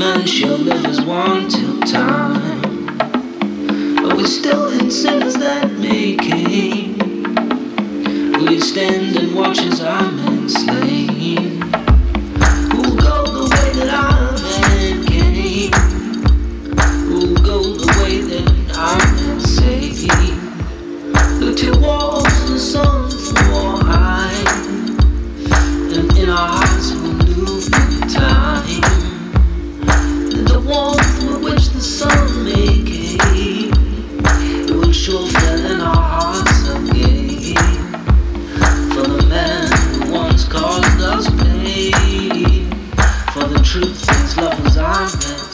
woman, she'll live as one till time. But we're still in sinners that making. We stand and watch as our men slain. Who'll go the way that our men came? Who'll go the way that our men say? Look to war.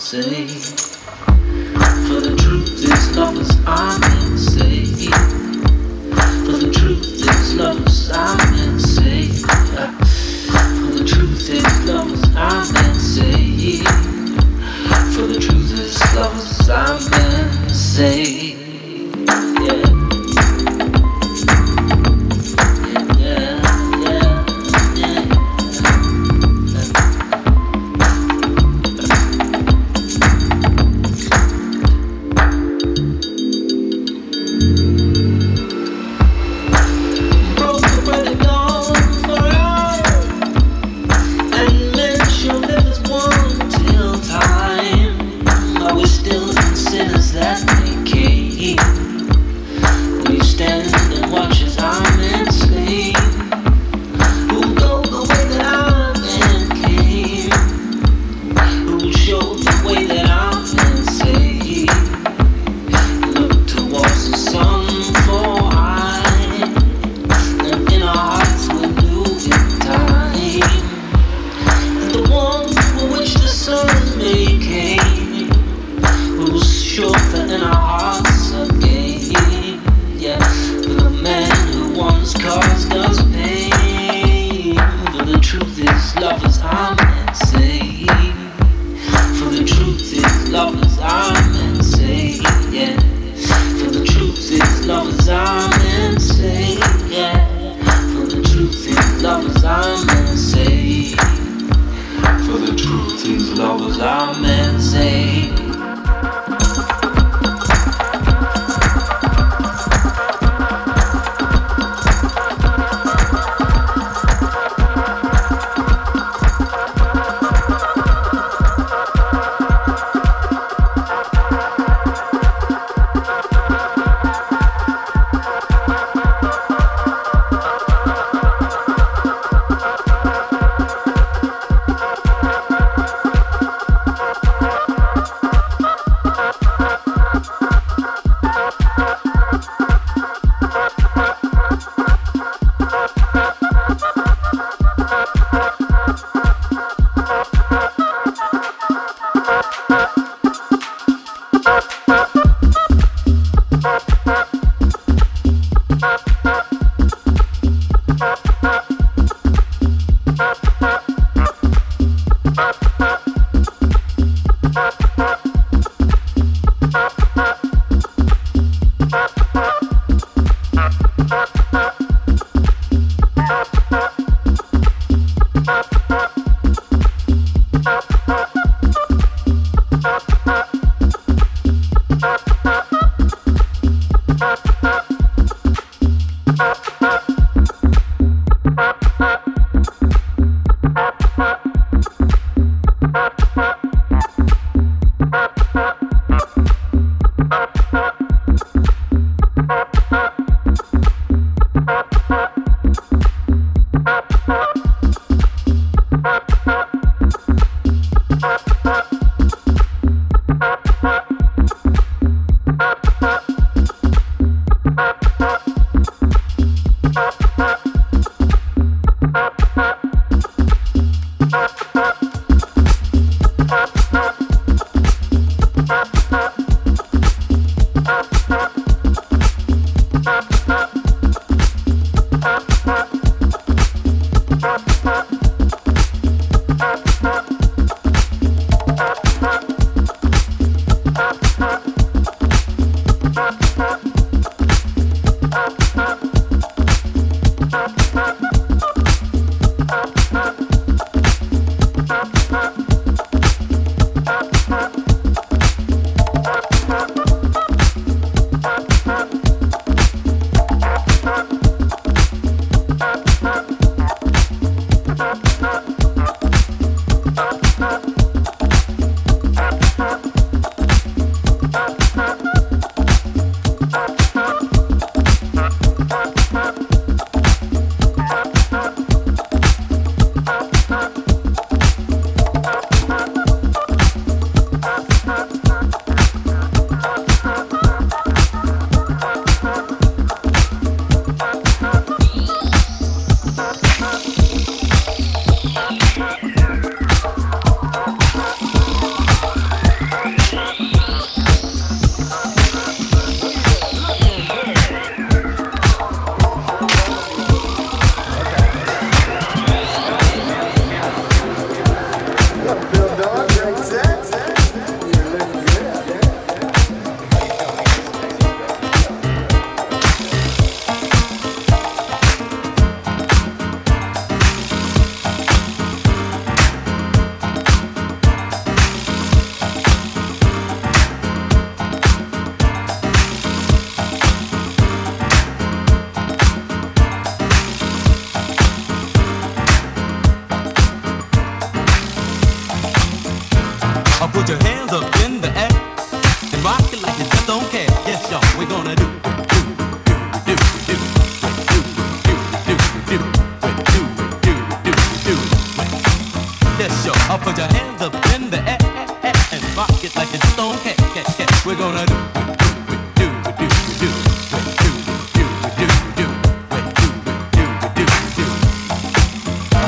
say.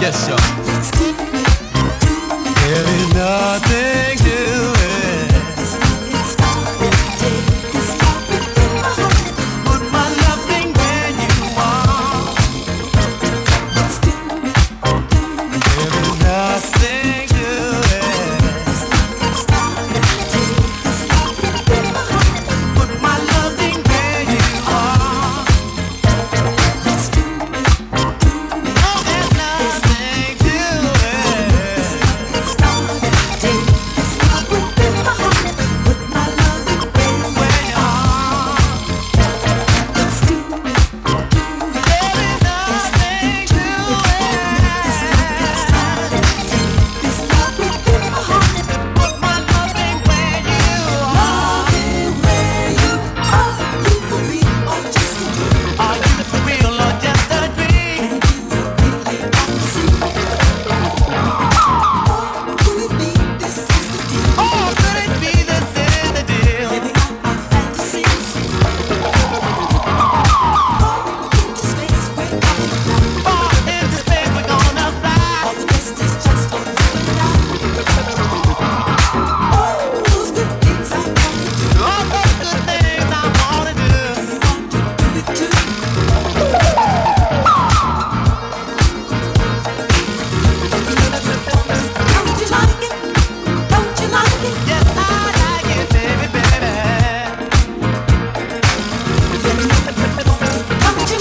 miss you.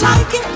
psychic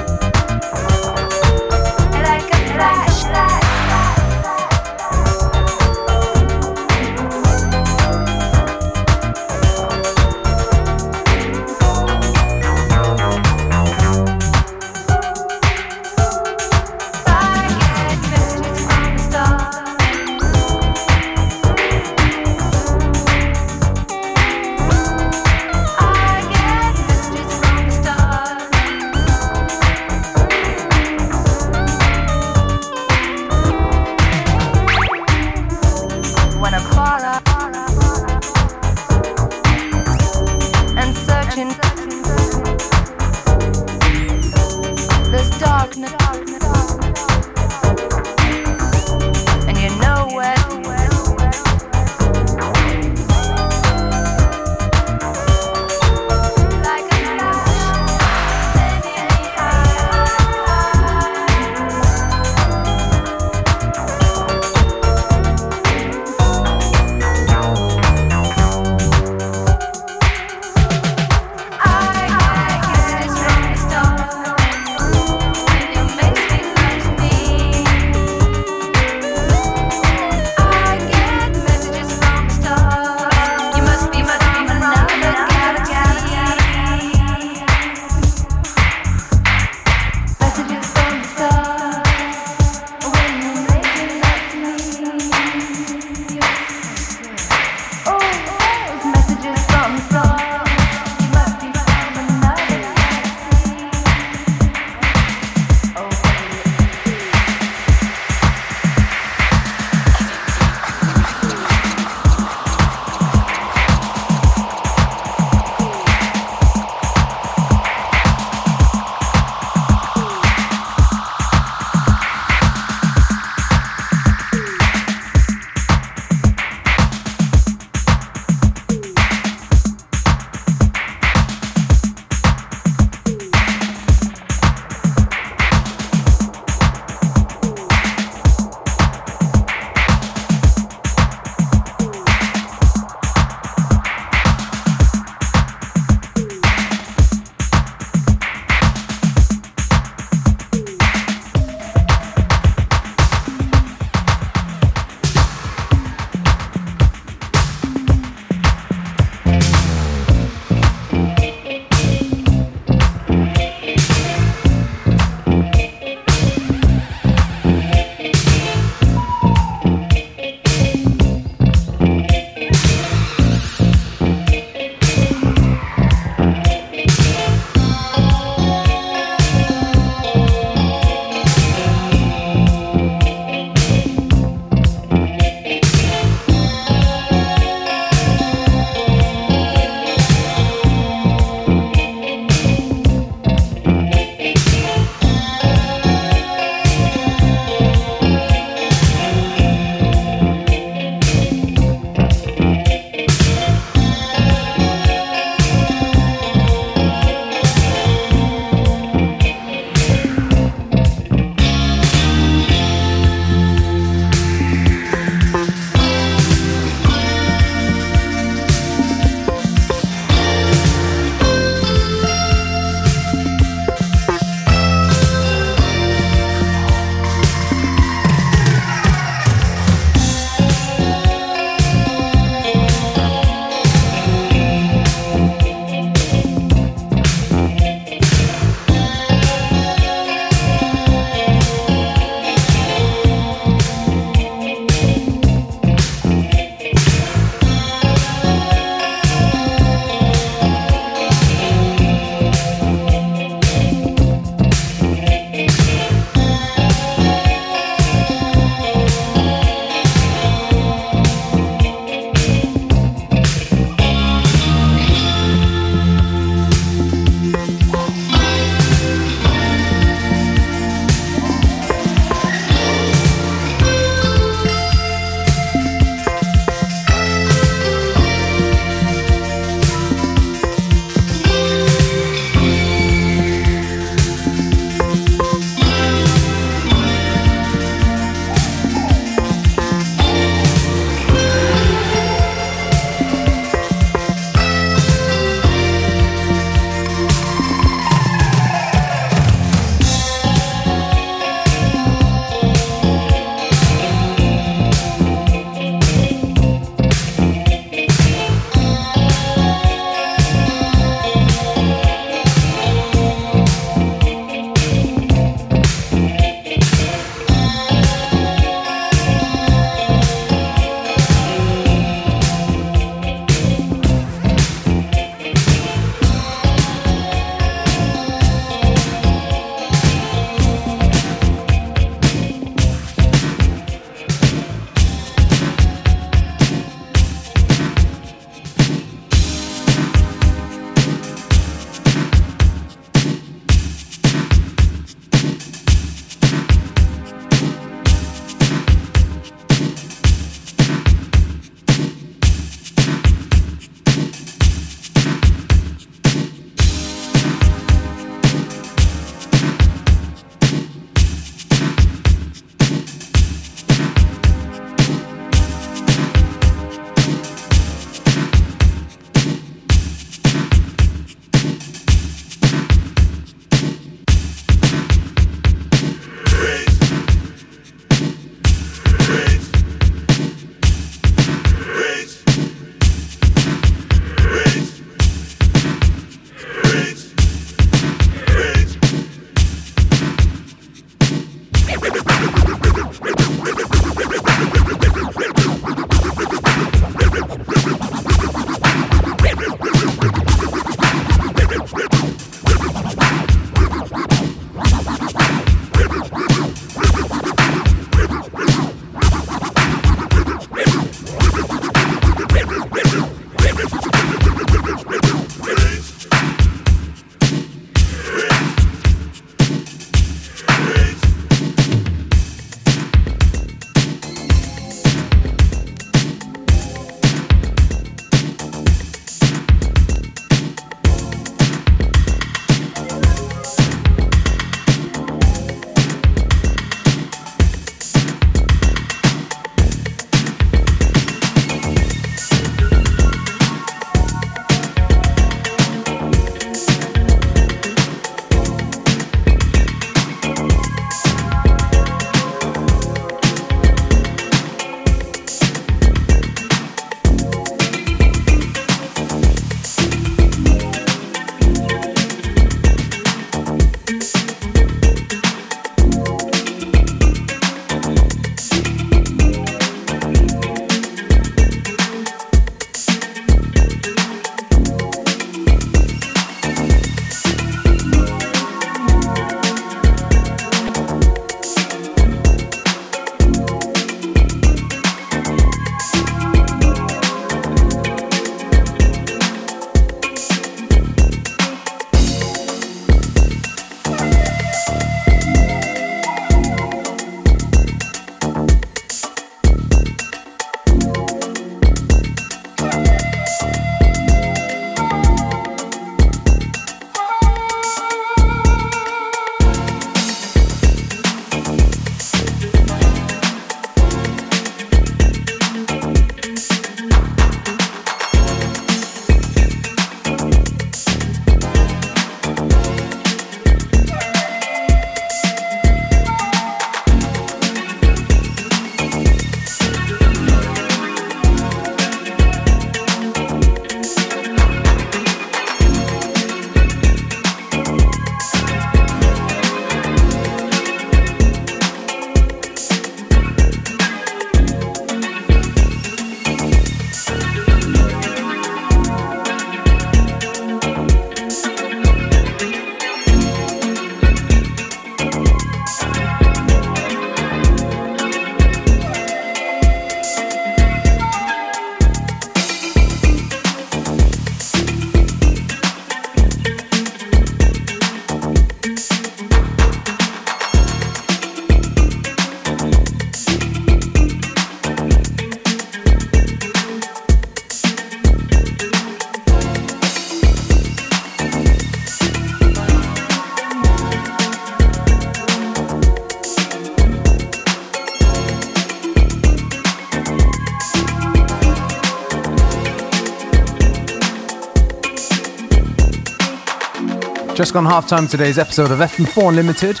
Just gone half time today's episode of FM4 Unlimited.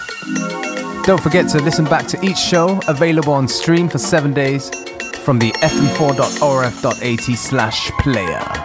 Don't forget to listen back to each show available on stream for seven days from the fm4.orf.at slash player.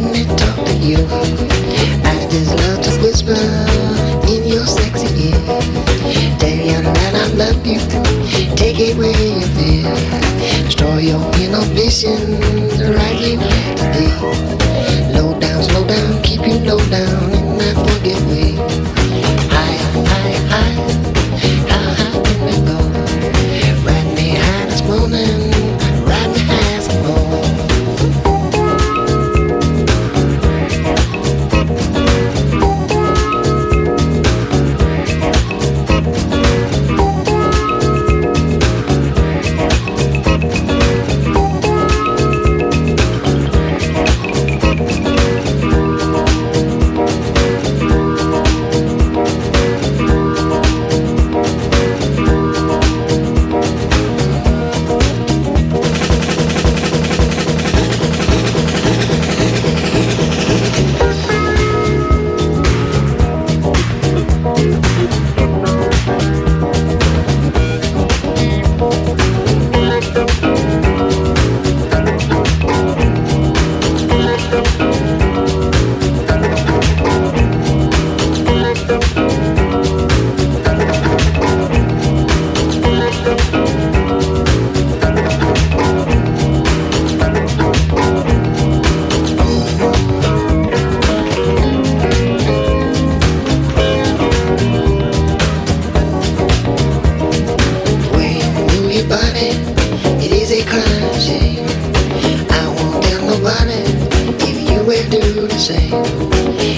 Let me talk to you. I just love to whisper in your sexy ear. Tell you that I love you. Take it where you feel. Destroy your inhibitions right here today. Low down, slow down, keep you low down in that forget way. High, can go? Right me high, high.